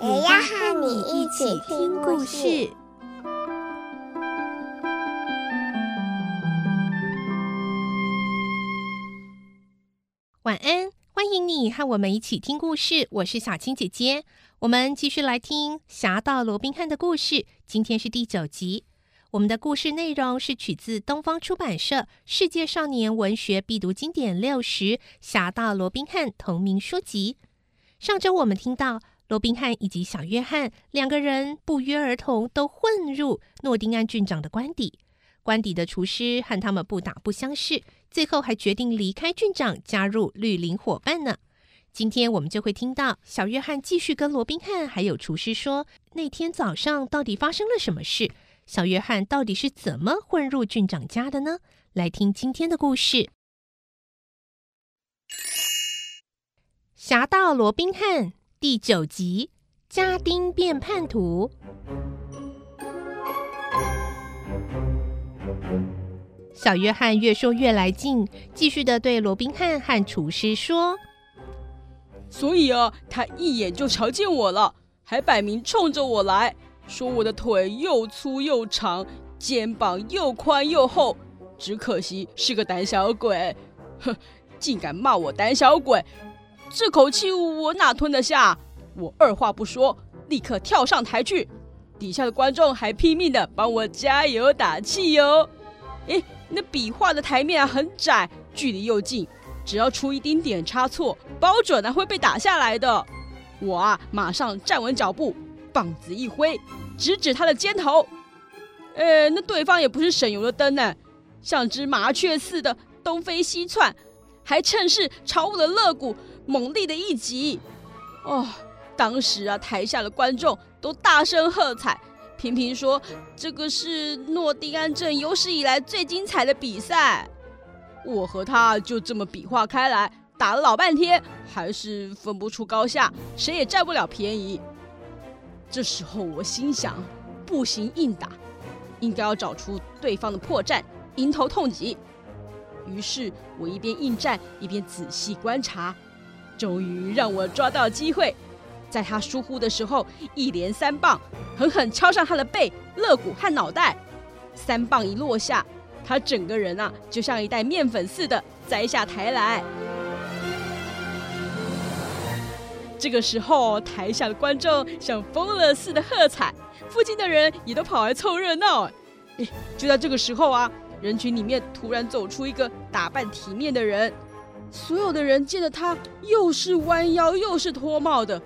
也要和你一起听故事。晚安。欢迎你和我们一起听故事，我是小青姐姐。我们继续来听《侠盗罗宾汉》的故事，今天是第九集。我们的故事内容是取自东方出版社《世界少年文学必读经典六十·侠盗罗宾汉》同名书籍。上周我们听到罗宾汉以及小约翰两个人不约而同都混入诺丁汉郡长的官邸。官邸的厨师和他们不打不相识，最后还决定离开郡长，加入绿林伙伴呢。今天我们就会听到小约翰继续跟罗宾汉还有厨师说，那天早上到底发生了什么事？小约翰到底是怎么混入郡长家的呢？来听今天的故事，《侠盗罗宾汉》第九集：家丁变叛徒。小约翰越说越来劲，继续的对罗宾汉和厨师说：“所以啊，他一眼就瞧见我了，还摆明冲着我来说我的腿又粗又长，肩膀又宽又厚，只可惜是个胆小鬼。哼，竟敢骂我胆小鬼，这口气我哪吞得下？我二话不说，立刻跳上台去。底下的观众还拼命的帮我加油打气哟。诶。”那笔画的台面啊很窄，距离又近，只要出一丁点差错，包准啊会被打下来的。我啊马上站稳脚步，棒子一挥，直指他的肩头。呃，那对方也不是省油的灯呢，像只麻雀似的东飞西窜，还趁势朝我的肋骨猛力的一击。哦，当时啊台下的观众都大声喝彩。频频说：“这个是诺丁汉镇有史以来最精彩的比赛。”我和他就这么比划开来，打了老半天，还是分不出高下，谁也占不了便宜。这时候我心想，不行硬打，应该要找出对方的破绽，迎头痛击。于是我一边应战，一边仔细观察，终于让我抓到机会。在他疏忽的时候，一连三棒狠狠敲上他的背、肋骨和脑袋。三棒一落下，他整个人啊，就像一袋面粉似的栽下台来。这个时候，台下的观众像疯了似的喝彩，附近的人也都跑来凑热闹。哎，就在这个时候啊，人群里面突然走出一个打扮体面的人，所有的人见着他，又是弯腰又是脱帽的。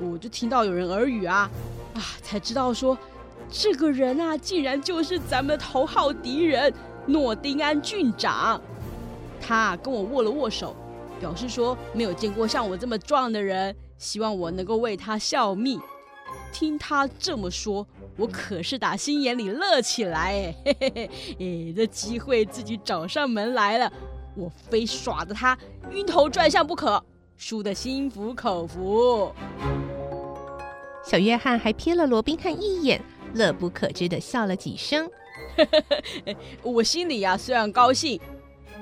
我就听到有人耳语啊，啊，才知道说，这个人啊，竟然就是咱们的头号敌人诺丁安郡长。他跟我握了握手，表示说没有见过像我这么壮的人，希望我能够为他效命。听他这么说，我可是打心眼里乐起来，嘿嘿嘿，哎，这机会自己找上门来了，我非耍得他晕头转向不可。输得心服口服，小约翰还瞥了罗宾汉一眼，乐不可支地笑了几声。我心里呀、啊、虽然高兴，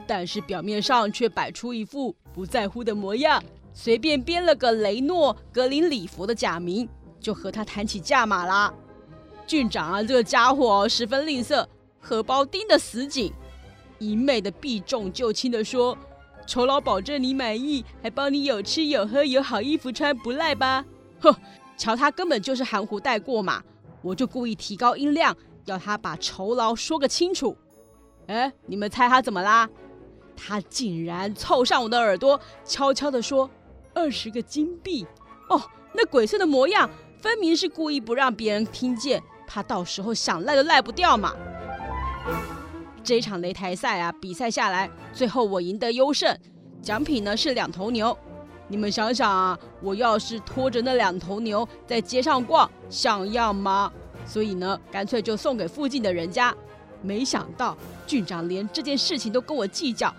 但是表面上却摆出一副不在乎的模样，随便编了个雷诺·格林里弗的假名，就和他谈起价码啦。郡长啊，这个家伙十分吝啬，荷包盯得死紧，一昧的避重就轻地说。酬劳保证你满意，还帮你有吃有喝有好衣服穿，不赖吧？哼，瞧他根本就是含糊带过嘛！我就故意提高音量，要他把酬劳说个清楚。哎，你们猜他怎么啦？他竟然凑上我的耳朵，悄悄地说：“二十个金币。”哦，那鬼祟的模样，分明是故意不让别人听见，怕到时候想赖都赖不掉嘛。这一场擂台赛啊，比赛下来，最后我赢得优胜，奖品呢是两头牛。你们想想啊，我要是拖着那两头牛在街上逛，像样吗？所以呢，干脆就送给附近的人家。没想到郡长连这件事情都跟我计较，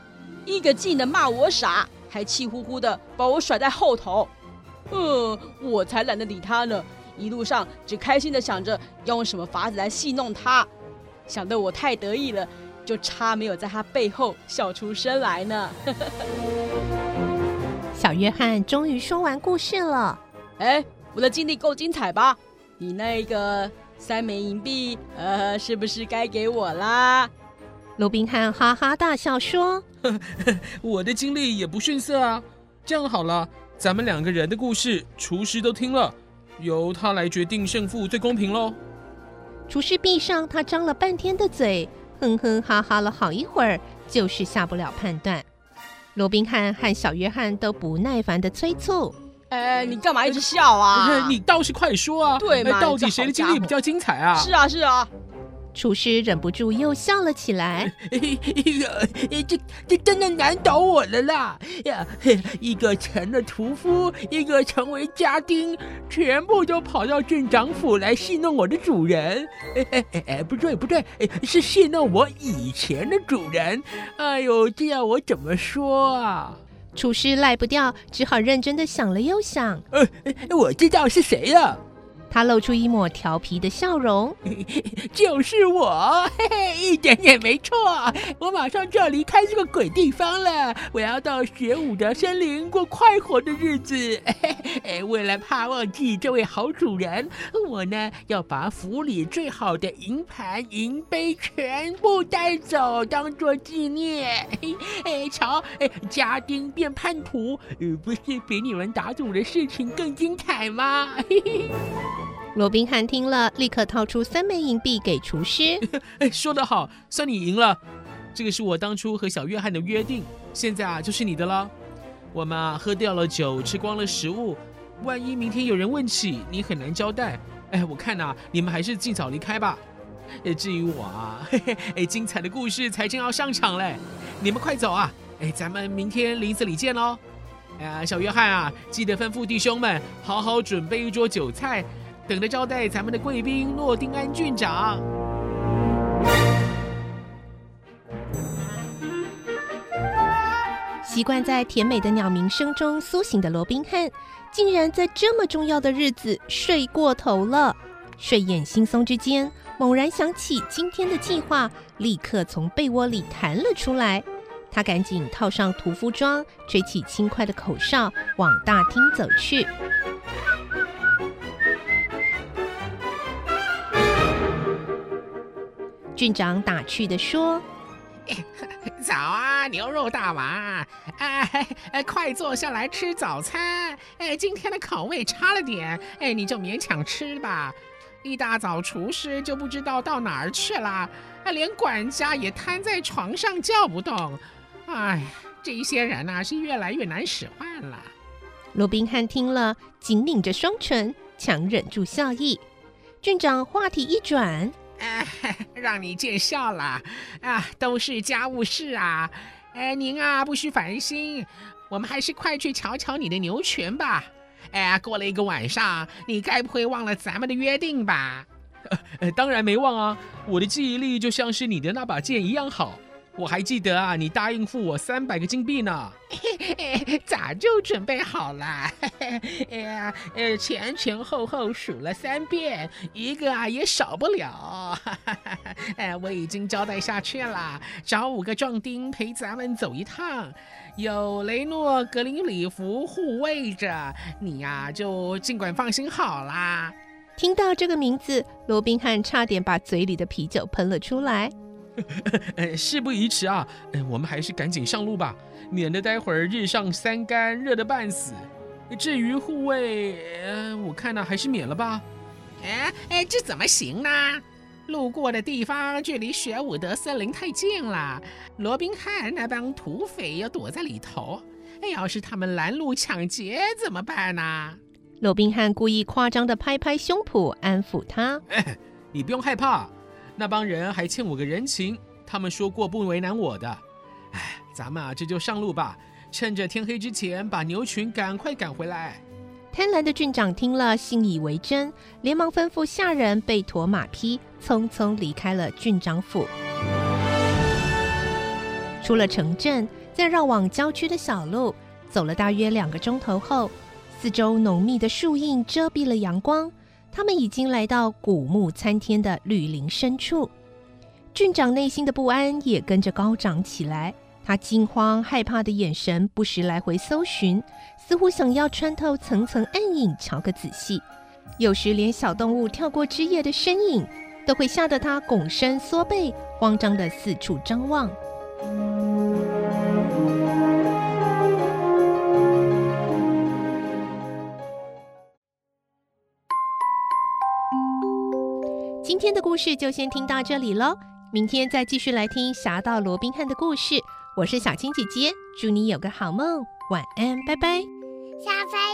一个劲的骂我傻，还气呼呼的把我甩在后头。嗯，我才懒得理他呢，一路上只开心的想着要用什么法子来戏弄他，想得我太得意了，就差没有在他背后笑出声来呢。小约翰终于说完故事了。哎，我的经历够精彩吧？你那个三枚银币，呃，是不是该给我啦？罗宾汉哈哈大笑说：“ 我的经历也不逊色啊。这样好了，咱们两个人的故事，厨师都听了，由他来决定胜负最公平喽。”厨师闭上他张了半天的嘴，哼哼哈哈了好一会儿，就是下不了判断。罗宾汉和小约翰都不耐烦的催促：“哎，你干嘛一直笑啊？你倒是快说啊！对嘛，到底谁的经历比较精彩啊？是啊，是啊。”厨师忍不住又笑了起来。这这真的难倒我了啦！呀，一个成了屠夫，一个成为家丁，全部都跑到郡长府来戏弄我的主人。哎哎哎，不对不对，是戏弄我以前的主人。哎呦，这要我怎么说啊？厨师赖不掉，只好认真的想了又想。呃，我知道是谁了。他露出一抹调皮的笑容，就是我，嘿嘿，一点也没错。我马上就要离开这个鬼地方了，我要到雪伍德森林过快活的日子。嘿嘿，为了怕忘记这位好主人，我呢要把府里最好的银盘、银杯全部带走，当做纪念。嘿嘿，瞧，家丁变叛徒，不是比你们打赌的事情更精彩吗？嘿嘿。罗宾汉听了，立刻掏出三枚银币给厨师。哎，说得好，算你赢了。这个是我当初和小约翰的约定，现在啊就是你的了。我们啊喝掉了酒，吃光了食物，万一明天有人问起，你很难交代。哎，我看呐、你们还是尽早离开吧。哎，至于我啊，嘿 嘿，哎，精彩的故事才正要上场嘞，你们快走啊！哎，咱们明天林子里见喽。哎呀，小约翰啊，记得吩咐弟兄们好好准备一桌酒菜。等着招待咱们的贵宾诺丁安郡长。习惯在甜美的鸟鸣声中苏醒的罗宾汉，竟然在这么重要的日子睡过头了。睡眼惺忪之间，猛然想起今天的计划，立刻从被窝里弹了出来。他赶紧套上屠夫装，吹起轻快的口哨，往大厅走去。郡长打趣地说：“ 早啊，牛肉大王！哎，哎，快坐下来吃早餐。哎，今天的口味差了点，哎，你就勉强吃吧。一大早，厨师就不知道到哪儿去了，连管家也瘫在床上叫不动。哎，这一些人呐，是越来越难使唤了。”罗宾汉听了，紧抿着双唇，强忍住笑意。郡长话题一转。哎，让你见笑了啊！都是家务事啊！哎，您啊，不需烦心，我们还是快去瞧瞧你的牛群吧。哎，过了一个晚上，你该不会忘了咱们的约定吧？呃，当然没忘啊！我的记忆力就像是你的那把剑一样好。我还记得啊，你答应付我三百个金币呢。早就准备好了。哎呀，呃，前前后后数了三遍，一个啊也少不了。哎，我已经交代下去了，找五个壮丁陪咱们走一趟，有雷诺格林里服护卫着，你呀就尽管放心好啦。听到这个名字，罗宾汉差点把嘴里的啤酒喷了出来。呃，事不宜迟啊，我们还是赶紧上路吧，免得待会儿日上三竿，热得半死。至于护卫，呃，我看呢还是免了吧。哎哎，这怎么行呢？路过的地方距离雪伍德森林太近了，罗宾汉那帮土匪要躲在里头，哎，要是他们拦路抢劫怎么办呢？罗宾汉故意夸张地拍拍胸脯安抚他：“哎，你不用害怕。”那帮人还欠我个人情，他们说过不为难我的。哎，咱们啊，这就上路吧。趁着天黑之前把牛群赶快赶回来。贪婪的郡长听了，信以为真，连忙吩咐下人备驮马匹，匆匆离开了郡长府。出了城镇，再绕往郊区的小路，走了大约两个钟头后，四周浓密的树荫遮蔽了阳光，他们已经来到古木参天的绿林深处。郡长内心的不安也跟着高涨起来。他惊慌害怕的眼神不时来回搜寻，似乎想要穿透层层暗影，瞧个仔细。有时连小动物跳过枝叶的身影，都会吓得他拱身缩背，慌张的四处张望。故事就先听到这里喽，明天再继续来听《侠盗罗宾汉》的故事。我是小青姐姐，祝你有个好梦，晚安，拜拜。小飞。